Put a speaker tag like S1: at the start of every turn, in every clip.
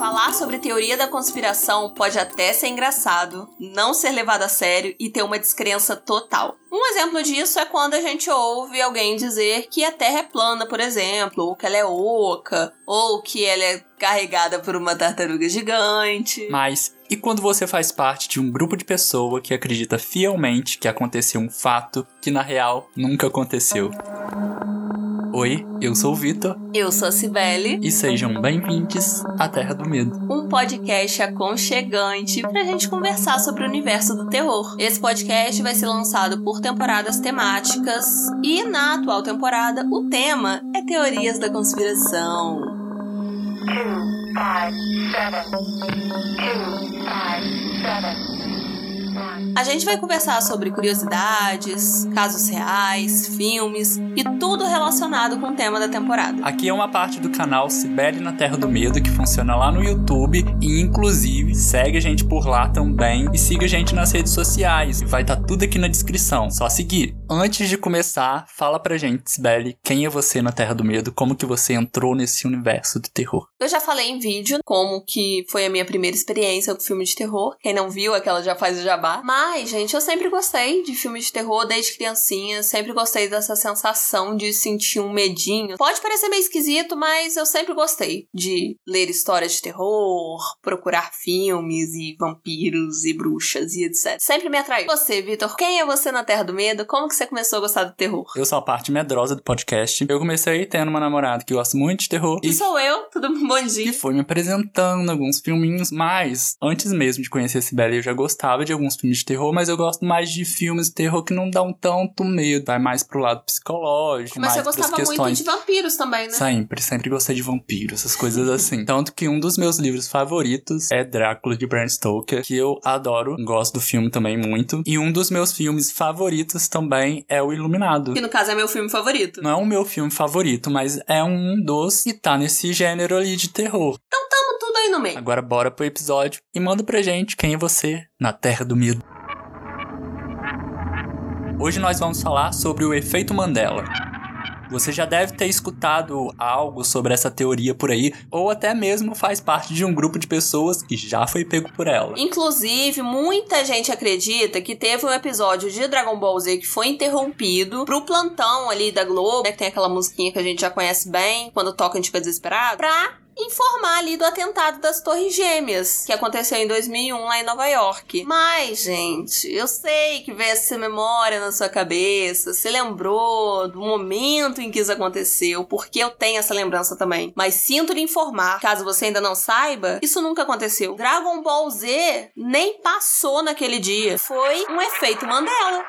S1: Falar sobre teoria da conspiração pode até ser engraçado, não ser levado a sério e ter uma descrença total. Um exemplo disso é quando a gente ouve alguém dizer que a Terra é plana, por exemplo, ou que ela é oca, ou que ela é carregada por uma tartaruga gigante.
S2: Mas e quando você faz parte de um grupo de pessoas que acredita fielmente que aconteceu um fato que na real nunca aconteceu? Oi, eu sou o Vitor.
S1: Eu sou a Cibele.
S2: E sejam bem-vindos à Terra do Medo.
S1: Um podcast aconchegante pra gente conversar sobre o universo do terror. Esse podcast vai ser lançado por temporadas temáticas e na atual temporada o tema é teorias da conspiração. Two, five, seven. Two, five, seven. A gente vai conversar sobre curiosidades, casos reais, filmes e tudo relacionado com o tema da temporada.
S2: Aqui é uma parte do canal Sibeli na Terra do Medo que funciona lá no YouTube e inclusive segue a gente por lá também e siga a gente nas redes sociais. Vai estar tá tudo aqui na descrição, só seguir. Antes de começar, fala pra gente, Sibeli, quem é você na Terra do Medo? Como que você entrou nesse universo do terror?
S1: Eu já falei em vídeo como que foi a minha primeira experiência com filme de terror. Quem não viu, aquela já faz o jabá. Mas, gente, eu sempre gostei de filmes de terror desde criancinha. Sempre gostei dessa sensação de sentir um medinho. Pode parecer meio esquisito, mas eu sempre gostei de ler histórias de terror, procurar filmes e vampiros e bruxas e etc. Sempre me atraiu. Você, Vitor, quem é você na Terra do Medo? Como que você começou a gostar do terror?
S2: Eu sou a parte medrosa do podcast. Eu comecei tendo uma namorada que gosta muito de terror.
S1: E sou eu, tudo bom dia.
S2: Que foi me apresentando alguns filminhos, mas antes mesmo de conhecer a Sibeli, eu já gostava de alguns filmes de terror, mas eu gosto mais de filmes de terror que não dão tanto medo, vai mais pro lado psicológico,
S1: mas
S2: mais
S1: você gostava muito de vampiros também, né?
S2: Sempre, sempre gostei de vampiros, essas coisas assim. Tanto que um dos meus livros favoritos é Drácula de Bram Stoker, que eu adoro, gosto do filme também muito. E um dos meus filmes favoritos também é O Iluminado.
S1: Que no caso é meu filme favorito.
S2: Não é o meu filme favorito, mas é um dos que tá nesse gênero ali de terror.
S1: Então tamo tudo aí no meio.
S2: Agora bora pro episódio e manda pra gente quem é você na Terra do Medo. Hoje nós vamos falar sobre o efeito Mandela. Você já deve ter escutado algo sobre essa teoria por aí, ou até mesmo faz parte de um grupo de pessoas que já foi pego por ela.
S1: Inclusive, muita gente acredita que teve um episódio de Dragon Ball Z que foi interrompido pro plantão ali da Globo, né, que tem aquela musiquinha que a gente já conhece bem, quando toca a gente fica desesperado, pra informar ali do atentado das Torres Gêmeas, que aconteceu em 2001 lá em Nova York. Mas, gente, eu sei que veio essa memória na sua cabeça, você lembrou do momento em que isso aconteceu, porque eu tenho essa lembrança também. Mas sinto lhe informar, caso você ainda não saiba, isso nunca aconteceu. Dragon Ball Z nem passou naquele dia. Foi um efeito Mandela.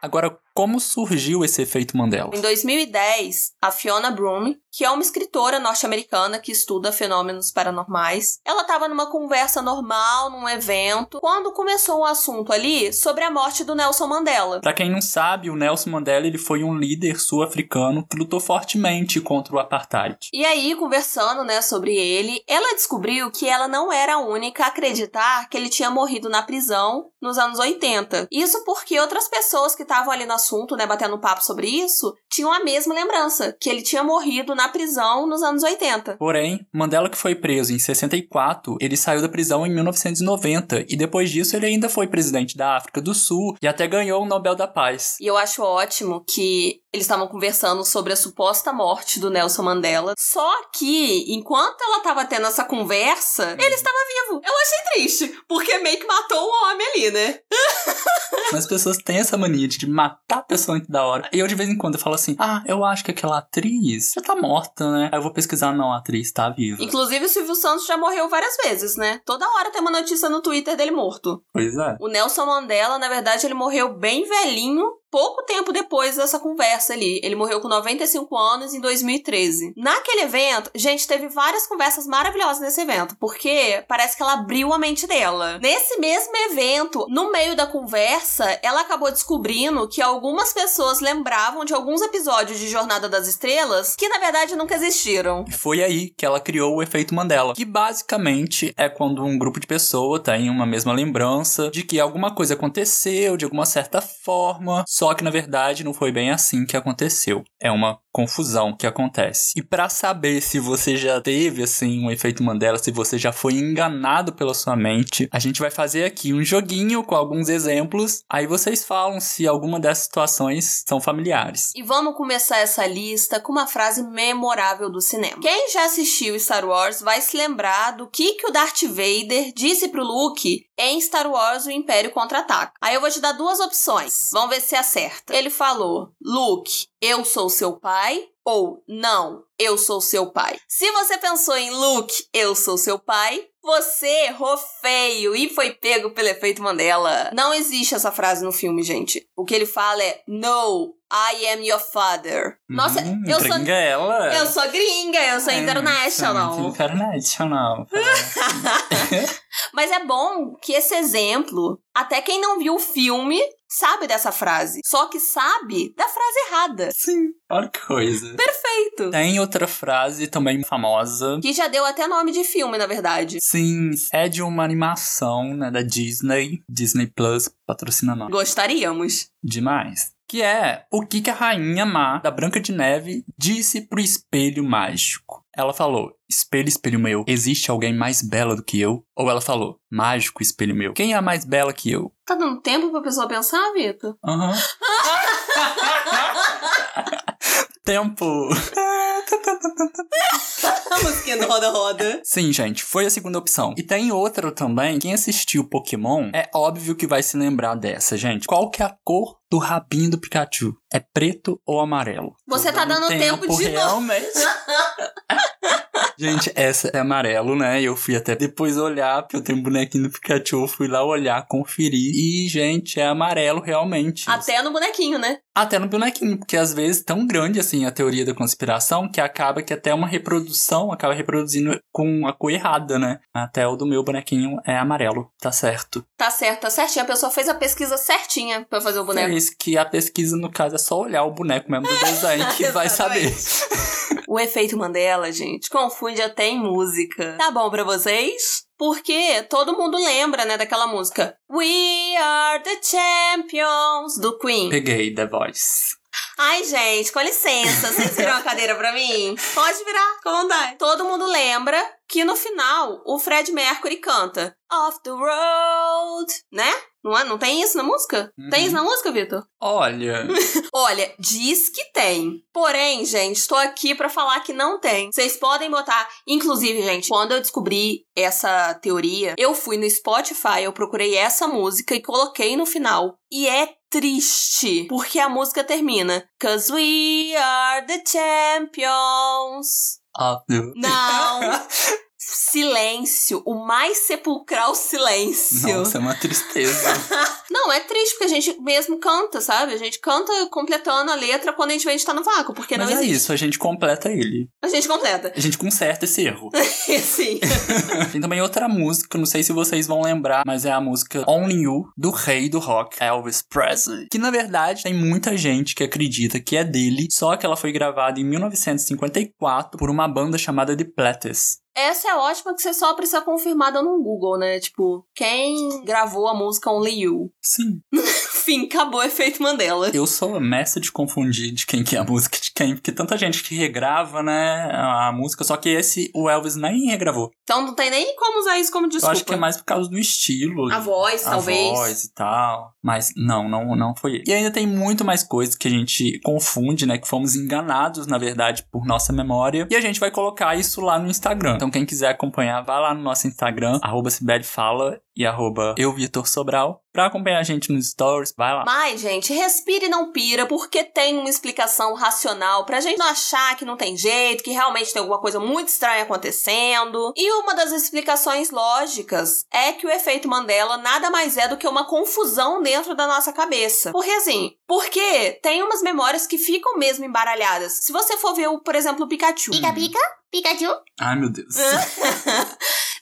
S2: Agora, como surgiu esse efeito Mandela?
S1: Em 2010, a Fiona Broom, que é uma escritora norte-americana que estuda fenômenos paranormais, ela estava numa conversa normal, num evento, quando começou um assunto ali sobre a morte do Nelson Mandela.
S2: Para quem não sabe, o Nelson Mandela ele foi um líder sul-africano que lutou fortemente contra o apartheid.
S1: E aí, conversando, né, sobre ele, ela descobriu que ela não era a única a acreditar que ele tinha morrido na prisão nos anos 80. Isso porque outras pessoas que estavam ali no assunto, né, batendo papo sobre isso, tinham a mesma lembrança, que ele tinha morrido na prisão nos anos 80.
S2: Porém, Mandela que foi preso em 64, ele saiu da prisão em 1990 e depois disso ele ainda foi presidente da África do Sul e até ganhou o Nobel da Paz.
S1: E eu acho ótimo que eles estavam conversando sobre a suposta morte do Nelson Mandela. Só que, enquanto ela tava tendo essa conversa, ele estava vivo. Eu achei triste, porque meio que matou o homem ali, né?
S2: Mas as pessoas têm essa mania de matar a pessoa antes da hora. E eu, de vez em quando, eu falo assim: ah, eu acho que aquela atriz já tá morta, né? Aí eu vou pesquisar, não, a atriz tá viva.
S1: Inclusive, o Silvio Santos já morreu várias vezes, né? Toda hora tem uma notícia no Twitter dele morto.
S2: Pois é.
S1: O Nelson Mandela, na verdade, ele morreu bem velhinho pouco tempo depois dessa conversa ali. Ele morreu com 95 anos em 2013. Naquele evento, gente, teve várias conversas maravilhosas nesse evento, porque parece que ela abriu a mente dela. Nesse mesmo evento, no meio da conversa, ela acabou descobrindo que algumas pessoas lembravam de alguns episódios de Jornada das Estrelas que na verdade nunca existiram.
S2: E foi aí que ela criou o efeito Mandela, que basicamente é quando um grupo de pessoas tem uma mesma lembrança de que alguma coisa aconteceu de alguma certa forma, só que na verdade não foi bem assim que aconteceu. É uma confusão que acontece. E para saber se você já teve assim um efeito Mandela, se você já foi enganado pela sua mente, a gente vai fazer aqui um joguinho com alguns exemplos. Aí vocês falam se alguma dessas situações são familiares.
S1: E vamos começar essa lista com uma frase memorável do cinema. Quem já assistiu Star Wars vai se lembrar do que que o Darth Vader disse pro Luke em Star Wars O Império Contra-Ataca. Aí eu vou te dar duas opções. Vamos ver se acerta. Ele falou: "Luke, eu sou seu pai" ou "Não, eu sou seu pai". Se você pensou em Luke, eu sou seu pai, você errou feio e foi pego pelo efeito Mandela. Não existe essa frase no filme, gente. O que ele fala é No, I am your father. Nossa,
S2: Hum,
S1: eu sou
S2: gringa ela.
S1: eu sou gringa, eu sou
S2: É,
S1: international.
S2: muito International.
S1: Mas é bom que esse exemplo, até quem não viu o filme, sabe dessa frase. Só que sabe da frase errada.
S2: Sim, olha que coisa.
S1: Perfeito.
S2: Tem outra frase também famosa.
S1: Que já deu até nome de filme, na verdade.
S2: Sim, é de uma animação, né, da Disney. Disney Plus patrocina nós.
S1: Gostaríamos.
S2: Demais. Que é o que, que a rainha má da Branca de Neve disse pro espelho mágico. Ela falou: Espelho, espelho meu, existe alguém mais bela do que eu? Ou ela falou: Mágico, espelho meu, quem é a mais bela que eu?
S1: Tá dando tempo pra pessoa pensar, Vitor?
S2: Aham. Tempo.
S1: A musiquinha do Roda Roda.
S2: Sim, gente, foi a segunda opção. E tem outra também. Quem assistiu Pokémon é óbvio que vai se lembrar dessa, gente. Qual que é a cor do rabinho do Pikachu? É preto ou amarelo?
S1: Você tá dando tempo de novo.
S2: Gente, essa é amarelo, né? Eu fui até depois olhar, porque eu tenho um bonequinho do Pikachu, fui lá olhar, conferir. E, gente, é amarelo realmente.
S1: Até no bonequinho, né?
S2: Até no bonequinho, porque às vezes tão grande assim a teoria da conspiração que acaba que até uma reprodução acaba reproduzindo com a cor errada, né? Até o do meu bonequinho é amarelo, tá certo.
S1: Tá certo, tá certinho. A pessoa fez a pesquisa certinha pra fazer o
S2: É
S1: boneco.
S2: isso que a pesquisa, no caso, é só olhar o boneco mesmo do desenho que vai saber.
S1: O efeito Mandela, gente, confunde até em música. Tá bom pra vocês? Porque todo mundo lembra, né, daquela música We are the champions do Queen.
S2: Peguei The Voice.
S1: Ai, gente, com licença, vocês viram a cadeira pra mim? Pode virar, com vontade. Todo mundo lembra que no final o Fred Mercury canta Off the Road, né? Não, é? não tem isso na música?
S2: Uhum.
S1: Tem isso na música, Vitor?
S2: Olha,
S1: Olha, diz que tem. Porém, gente, estou aqui pra falar que não tem. Vocês podem botar. Inclusive, gente, quando eu descobri essa teoria, eu fui no Spotify, eu procurei essa música e coloquei no final. E é triste, porque a música termina. Cause we are the champions.
S2: óbvio.
S1: Não. silêncio. O mais sepulcral silêncio.
S2: Nossa, é uma tristeza.
S1: Não, é triste, porque a gente mesmo canta, sabe? A gente canta completando a letra quando a gente vê a gente tá no vácuo, porque
S2: Mas
S1: não
S2: é
S1: existe.
S2: isso, a gente completa ele.
S1: A gente completa.
S2: A gente conserta esse erro.
S1: Sim.
S2: Tem também outra música, não sei se vocês vão lembrar, mas é a música Only You, do rei do rock, Elvis Presley. Que na verdade tem muita gente que acredita que é dele, só que ela foi gravada em 1954 por uma banda chamada The Platters.
S1: Essa é ótima que você só precisa confirmar dando um Google, né? Tipo, quem gravou a música Only You?
S2: Sim.
S1: Fim, acabou o efeito Mandela.
S2: Eu sou a mestra de confundir de quem que é a música de quem, porque tanta gente que regrava, né, a música, só que esse o Elvis nem regravou.
S1: Então não tem nem como usar isso como desculpa.
S2: Eu acho que é mais por causa do estilo.
S1: A voz,
S2: a
S1: talvez.
S2: voz e tal. Mas não, não, não foi ele. E ainda tem muito mais coisas que a gente confunde, né? Que fomos enganados, na verdade, por nossa memória. E a gente vai colocar isso lá no Instagram. Então, quem quiser acompanhar, vai lá no nosso Instagram, arroba Fala e arroba eu, Vitor Sobral, pra acompanhar a gente nos stories. Vai lá.
S1: Mas, gente, respire e não pira, porque tem uma explicação racional pra gente não achar que não tem jeito, que realmente tem alguma coisa muito estranha acontecendo. E uma das explicações lógicas é que o efeito Mandela nada mais é do que uma confusão dentro da nossa cabeça. Porque assim, porque tem umas memórias que ficam mesmo embaralhadas. Se você for ver, o, por exemplo, o Pikachu.
S2: Pica,
S1: pica, Pikachu.
S2: Ai, meu Deus.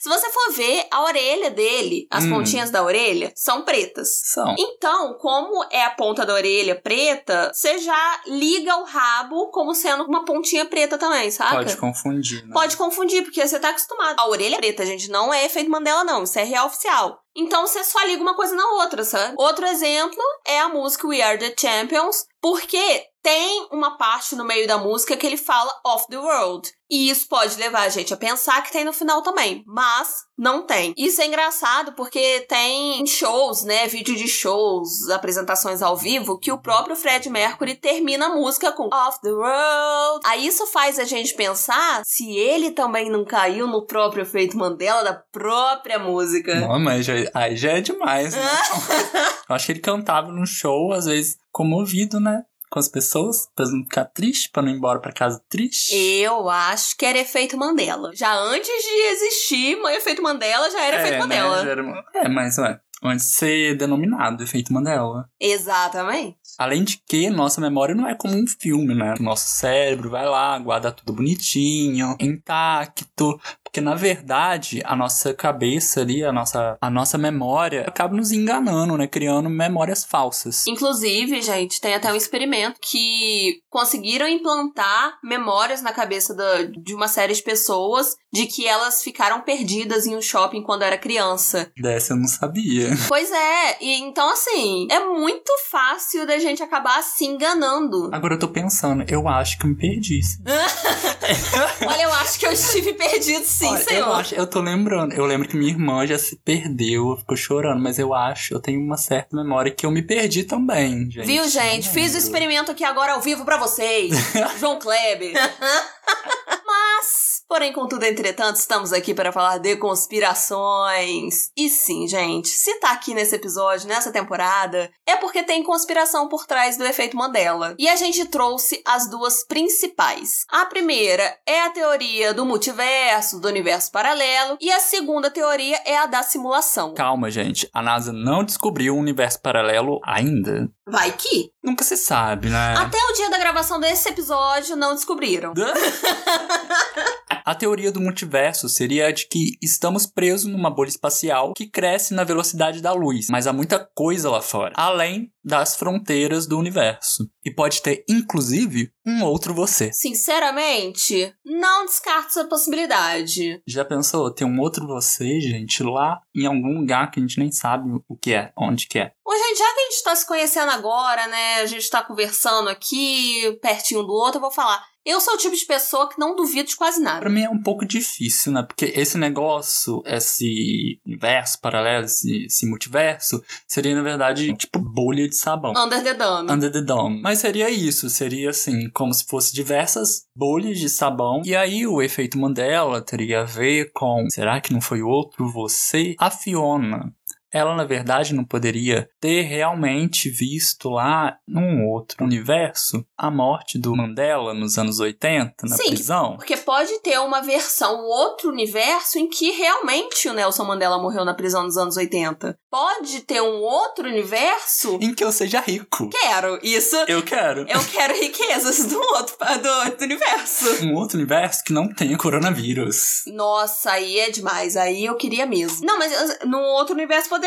S1: Se você for ver, a orelha dele, as
S2: Hum.
S1: pontinhas da orelha, são pretas.
S2: São.
S1: Então, como é a ponta da orelha preta, você já liga o rabo como sendo uma pontinha preta também, saca?
S2: Pode confundir, né?
S1: Pode confundir, porque você tá acostumado. A orelha é preta, gente, não é efeito Mandela, não. Isso é real oficial. Então você só liga uma coisa na outra, sabe? Outro exemplo é a música We Are the Champions, porque tem uma parte no meio da música que ele fala off the world. E isso pode levar a gente a pensar que tem no final também, mas não tem. Isso é engraçado porque tem shows, né, vídeo de shows, apresentações ao vivo, que o próprio Fred Mercury termina a música com Off the Road. Aí isso faz a gente pensar se ele também não caiu no próprio efeito Mandela da própria música.
S2: Não, mas já, aí já é demais, né? Eu acho que ele cantava num show, às vezes, comovido, né? com as pessoas, pra não ficar triste, pra não ir embora pra casa triste?
S1: Eu acho que era efeito Mandela. Já antes de existir o efeito Mandela, já era
S2: é,
S1: efeito
S2: né,
S1: Mandela.
S2: já era- É, mas ué, antes de ser denominado efeito Mandela.
S1: Exatamente.
S2: Além de que nossa memória não é como um filme, né? Nosso cérebro vai lá, guarda tudo bonitinho, intacto. Porque na verdade, a nossa cabeça ali, a nossa, a nossa memória acaba nos enganando, né? Criando memórias falsas.
S1: Inclusive, gente, tem até um experimento que conseguiram implantar memórias na cabeça da- de uma série de pessoas de que elas ficaram perdidas em um shopping quando era criança.
S2: Dessa eu não sabia.
S1: Pois é, e então assim, é muito fácil da gente acabar se enganando.
S2: Agora eu tô pensando, eu acho que eu me perdi.
S1: Olha, eu acho que eu estive perdido sim,
S2: Olha,
S1: senhor.
S2: Eu acho, eu tô lembrando. Eu lembro que minha irmã já se perdeu, ficou chorando, mas eu acho, eu tenho uma certa memória que eu me perdi também, gente.
S1: Viu, gente? Fiz o experimento aqui agora ao vivo pra vocês. João Kleber. Mas, porém, contudo, entretanto, estamos aqui para falar de conspirações. E sim, gente, se tá aqui nesse episódio, nessa temporada, é porque tem conspiração por trás do efeito Mandela. E a gente trouxe as duas principais. A primeira é a teoria do multiverso, do universo paralelo, e a segunda teoria é a da simulação.
S2: Calma, gente. A NASA não descobriu um universo paralelo ainda.
S1: Vai que.
S2: Nunca se sabe, né?
S1: Até o dia da gravação desse episódio não descobriram.
S2: A teoria do multiverso seria a de que estamos presos numa bolha espacial que cresce na velocidade da luz, mas há muita coisa lá fora, além das fronteiras do universo. E pode ter, inclusive, um outro você.
S1: Sinceramente, não descarto essa possibilidade.
S2: Já pensou ter um outro você, gente, lá em algum lugar que a gente nem sabe o que é, onde que é?
S1: Ô, gente, já que a gente tá se conhecendo agora, né? A gente tá conversando aqui, pertinho do outro, eu vou falar. Eu sou o tipo de pessoa que não duvido de quase nada.
S2: Pra mim é um pouco difícil, né? Porque esse negócio, esse universo paralelo, esse, esse multiverso, seria, na verdade, tipo bolha de sabão.
S1: Under the Dome.
S2: Under the Dome. Mas seria isso, seria assim, como se fosse diversas bolhas de sabão. E aí o efeito Mandela teria a ver com. Será que não foi outro você? A Fiona. Ela, na verdade, não poderia ter realmente visto lá, num outro universo, a morte do Mandela nos anos 80, na
S1: Sim,
S2: prisão.
S1: Porque pode ter uma versão, um outro universo em que realmente o Nelson Mandela morreu na prisão nos anos 80. Pode ter um outro universo.
S2: Em que eu seja rico.
S1: Quero isso.
S2: Eu quero.
S1: Eu quero riquezas do outro do outro universo.
S2: Um outro universo que não tenha coronavírus.
S1: Nossa, aí é demais. Aí eu queria mesmo. Não, mas uh, no outro universo poderia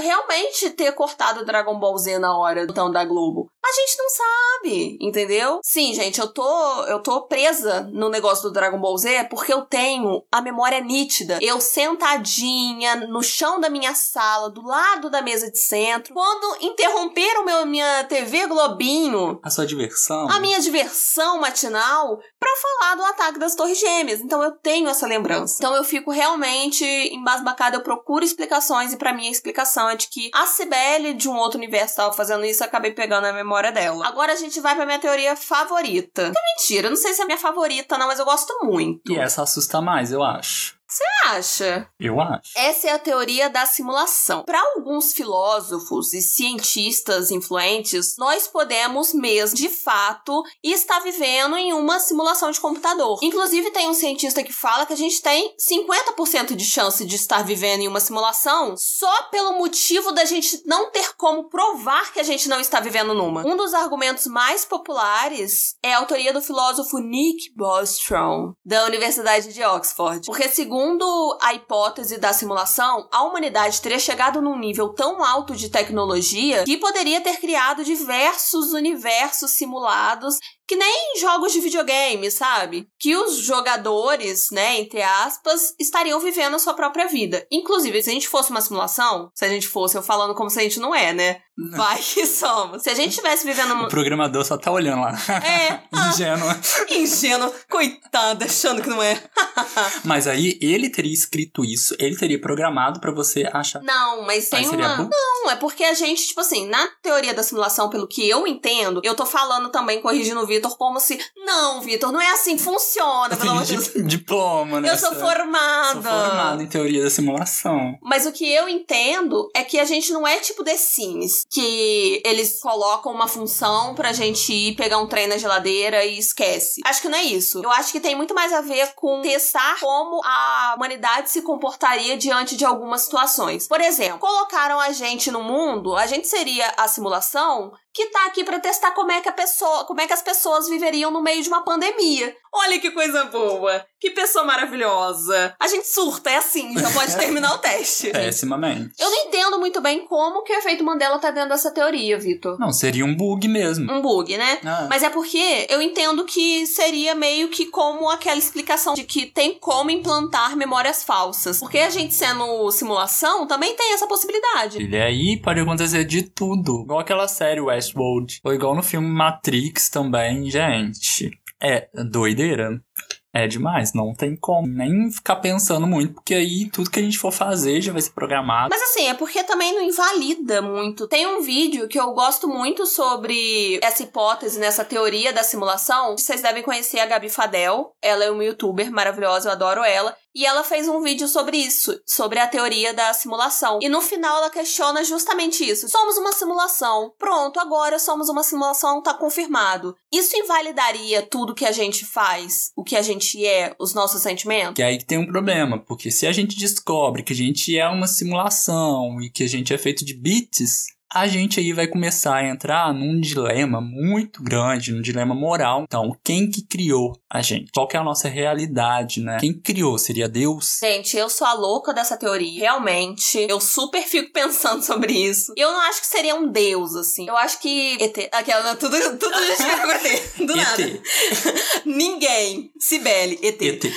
S1: realmente ter cortado Dragon Ball Z na hora do tão da Globo. A gente não sabe, entendeu? Sim, gente, eu tô eu tô presa no negócio do Dragon Ball Z porque eu tenho a memória nítida. Eu sentadinha no chão da minha sala, do lado da mesa de centro, quando interromperam meu minha TV Globinho
S2: A sua diversão.
S1: a minha diversão matinal pra falar do ataque das Torres Gêmeas. Então eu tenho essa lembrança. Então eu fico realmente embasbacada, eu procuro explicações e pra mim a explicação é de que a Cibele de um outro universo estava fazendo isso, eu acabei pegando a memória dela. Agora a gente vai pra minha teoria favorita. É mentira, eu não sei se é minha favorita não, mas eu gosto muito.
S2: E essa assusta mais, eu acho.
S1: Você acha?
S2: Eu acho.
S1: Essa é a teoria da simulação. Para alguns filósofos e cientistas influentes, nós podemos mesmo, de fato, estar vivendo em uma simulação de computador. Inclusive, tem um cientista que fala que a gente tem 50% de chance de estar vivendo em uma simulação só pelo motivo da gente não ter como provar que a gente não está vivendo numa. Um dos argumentos mais populares é a autoria do filósofo Nick Bostrom, da Universidade de Oxford. Porque, segundo a hipótese da simulação, a humanidade teria chegado num nível tão alto de tecnologia que poderia ter criado diversos universos simulados que nem jogos de videogame, sabe? Que os jogadores, né, entre aspas, estariam vivendo a sua própria vida. Inclusive, se a gente fosse uma simulação, se a gente fosse, eu falando como se a gente não é, né?
S2: Não.
S1: Vai que somos. Se a gente estivesse vivendo uma.
S2: O programador só tá olhando lá.
S1: É, ah,
S2: Ingênua.
S1: ingênuo, coitado, achando que não é.
S2: Mas aí ele teria escrito isso, ele teria programado pra você achar.
S1: Não, mas tem
S2: Aí
S1: uma. Não, é porque a gente, tipo assim, na teoria da simulação, pelo que eu entendo, eu tô falando também, corrigindo o Vitor, como se. Não, Vitor, não é assim que funciona, pelo amor de Deus.
S2: Di- Diploma, né?
S1: Eu sou formada.
S2: Sou formado em teoria da simulação.
S1: Mas o que eu entendo é que a gente não é tipo The Sims, que eles colocam uma função pra gente ir pegar um trem na geladeira e esquece. Acho que não é isso. Eu acho que tem muito mais a ver com testar como a humanidade se comportaria diante de algumas situações. Por exemplo, colocaram a gente no mundo, a gente seria a simulação que tá aqui pra testar como é que a pessoa, como é que as pessoas viveriam no meio de uma pandemia. Olha que coisa boa, que pessoa maravilhosa. A gente surta, é assim, já pode terminar o teste.
S2: Pessimamente.
S1: Eu não entendo muito bem como que o efeito Mandela tá dentro dessa teoria, Vitor.
S2: Não, seria um bug mesmo.
S1: Um bug, né?
S2: Ah,
S1: Mas é porque eu entendo que seria meio que como aquela explicação de que tem como implantar memórias falsas. Porque a gente sendo simulação também tem essa possibilidade.
S2: E aí pode acontecer de tudo. Igual aquela série Westworld. Ou igual no filme Matrix também, gente. É doideira. É demais, não tem como nem ficar pensando muito, porque aí tudo que a gente for fazer já vai ser programado.
S1: Mas assim, é porque também não invalida muito. Tem um vídeo que eu gosto muito sobre essa hipótese, nessa teoria da simulação. Vocês devem conhecer a Gabi Fadel. Ela é uma youtuber maravilhosa, eu adoro ela. E ela fez um vídeo sobre isso, sobre a teoria da simulação. E no final ela questiona justamente isso. Somos uma simulação. Pronto, agora somos uma simulação, tá confirmado. Isso invalidaria tudo que a gente faz, o que a gente é, os nossos sentimentos?
S2: Que aí que tem um problema, porque se a gente descobre que a gente é uma simulação e que a gente é feito de bits, a gente aí vai começar a entrar num dilema muito grande, num dilema moral. Então, quem que criou a gente? Qual que é a nossa realidade, né? Quem criou? Seria Deus?
S1: Gente, eu sou a louca dessa teoria. Realmente, eu super fico pensando sobre isso. E eu não acho que seria um deus, assim. Eu acho que. ET. Aquela, tudo, tudo a gente ET. Do nada. Ninguém. Cibele, ET.
S2: ET.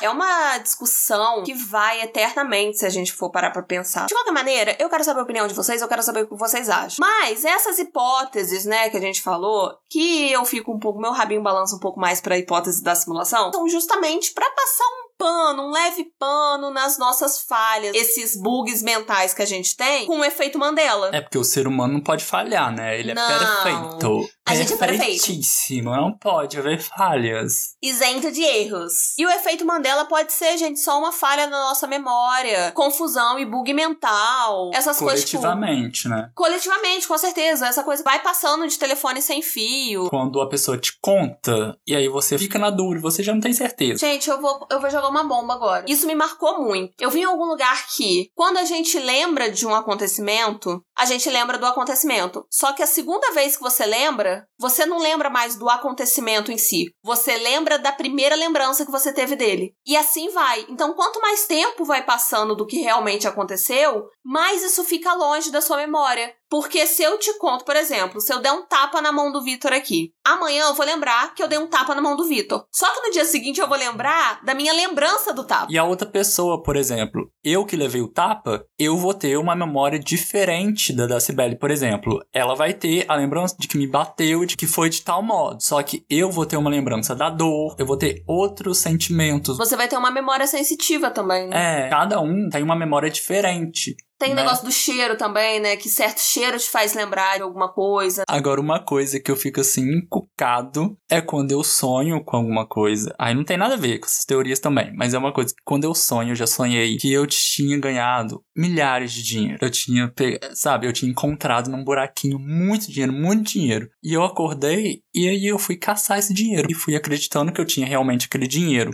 S1: É uma discussão que vai eternamente se a gente for parar pra pensar. De qualquer maneira, eu quero saber a opinião de vocês, eu quero saber o que vocês acham. Mas essas hipóteses, né, que a gente falou, que eu fico um pouco, meu rabinho balança um pouco mais pra hipótese da simulação, são justamente pra passar um pano, um leve pano nas nossas falhas, esses bugs mentais que a gente tem com o efeito Mandela.
S2: É porque o ser humano não pode falhar, né? Ele
S1: Não.
S2: é perfeito.
S1: A gente é perfeito.
S2: Perfeitíssimo. Não pode haver falhas.
S1: isento de erros. E o efeito Mandela pode ser, gente, só uma falha na nossa memória, confusão e bug mental, essas coisas
S2: Coletivamente, né?
S1: coletivamente, com certeza, essa coisa vai passando de telefone sem fio.
S2: Quando a pessoa te conta e aí você fica na dúvida, você já não tem certeza.
S1: Gente, eu vou, eu vou jogar uma bomba agora. Isso me marcou muito. Eu vi em algum lugar que, quando a gente lembra de um acontecimento, a gente lembra do acontecimento. Só que a segunda vez que você lembra, você não lembra mais do acontecimento em si. Você lembra da primeira lembrança que você teve dele. E assim vai. Então, quanto mais tempo vai passando do que realmente aconteceu, mais isso fica longe da sua memória. Porque se eu te conto, por exemplo, se eu der um tapa na mão do Vitor aqui, amanhã eu vou lembrar que eu dei um tapa na mão do Vitor. Só que no dia seguinte eu vou lembrar da minha lembrança do tapa.
S2: E a outra pessoa, por exemplo, eu que levei o tapa, eu vou ter uma memória diferente da da Cibele, por exemplo. Ela vai ter a lembrança de que me bateu, de que foi de tal modo. Só que eu vou ter uma lembrança da dor, eu vou ter outros sentimentos.
S1: Você vai ter uma memória sensitiva também, né?
S2: É, cada um tem uma memória diferente.
S1: Tem o
S2: né?
S1: negócio do cheiro também, né? Que certo cheiro te faz lembrar de alguma coisa.
S2: Agora, uma coisa que eu fico assim encucado é quando eu sonho com alguma coisa. Aí não tem nada a ver com essas teorias também, mas é uma coisa que quando eu sonho, eu já sonhei que eu tinha ganhado milhares de dinheiro. Eu tinha, pe- sabe, eu tinha encontrado num buraquinho muito dinheiro, muito dinheiro. E eu acordei e aí eu fui caçar esse dinheiro e fui acreditando que eu tinha realmente aquele dinheiro.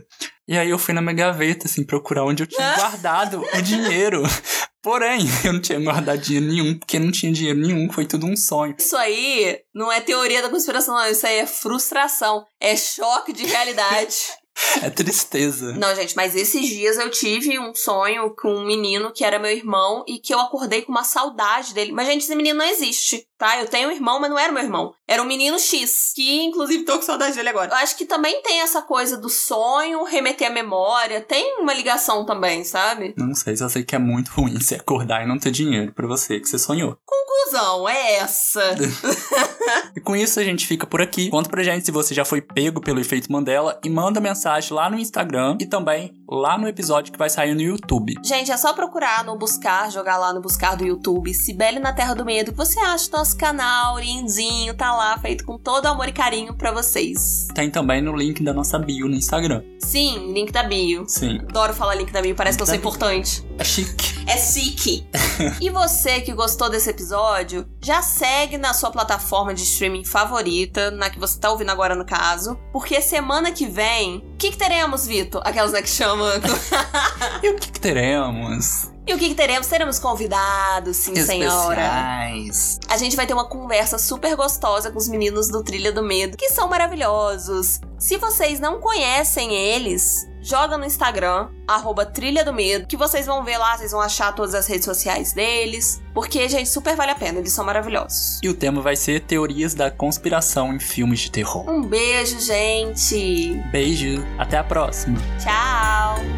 S2: E aí eu fui na minha gaveta, assim, procurar onde eu tinha guardado o dinheiro. Porém, eu não tinha guardado dinheiro nenhum, porque não tinha dinheiro nenhum, foi tudo um sonho.
S1: Isso aí não é teoria da conspiração, não. Isso aí é frustração. É choque de realidade.
S2: É tristeza.
S1: Não, gente, mas esses dias eu tive um sonho com um menino que era meu irmão e que eu acordei com uma saudade dele. Mas, gente, esse menino não existe, tá? Eu tenho um irmão, mas não era meu irmão. Era um menino X, que inclusive tô com saudade dele agora. Eu acho que também tem essa coisa do sonho, remeter à memória. Tem uma ligação também, sabe?
S2: Não sei, só sei que é muito ruim você acordar e não ter dinheiro pra você, que você sonhou.
S1: Conclusão, é essa.
S2: E com isso a gente fica por aqui. Conta pra gente se você já foi pego pelo efeito Mandela e manda mensagem lá no Instagram e também lá no episódio que vai sair no YouTube.
S1: Gente, é só procurar no buscar, jogar lá no buscar do YouTube, Cibele na Terra do Medo, que você acha o nosso canal lindinho, tá lá, feito com todo amor e carinho pra vocês.
S2: Tem também no link da nossa bio no Instagram.
S1: Sim, link da bio.
S2: Sim.
S1: Adoro falar link da bio, parece que eu sou importante.
S2: É chique.
S1: É chique. e você que gostou desse episódio, já segue na sua plataforma de streaming favorita, na que você tá ouvindo agora no caso, porque semana que vem, o que, que teremos, Vitor? Aquelas né, que chamam.
S2: E o que, que teremos?
S1: e o que, que teremos? Teremos convidados, sim, senhora.
S2: Especiais.
S1: A gente vai ter uma conversa super gostosa com os meninos do Trilha do Medo, que são maravilhosos. Se vocês não conhecem eles, joga no Instagram, arroba Trilha do Medo, que vocês vão ver lá, vocês vão achar todas as redes sociais deles. Porque, gente, super vale a pena, eles são maravilhosos.
S2: E o tema vai ser teorias da conspiração em filmes de terror.
S1: Um beijo, gente.
S2: Beijo, até a próxima.
S1: Tchau.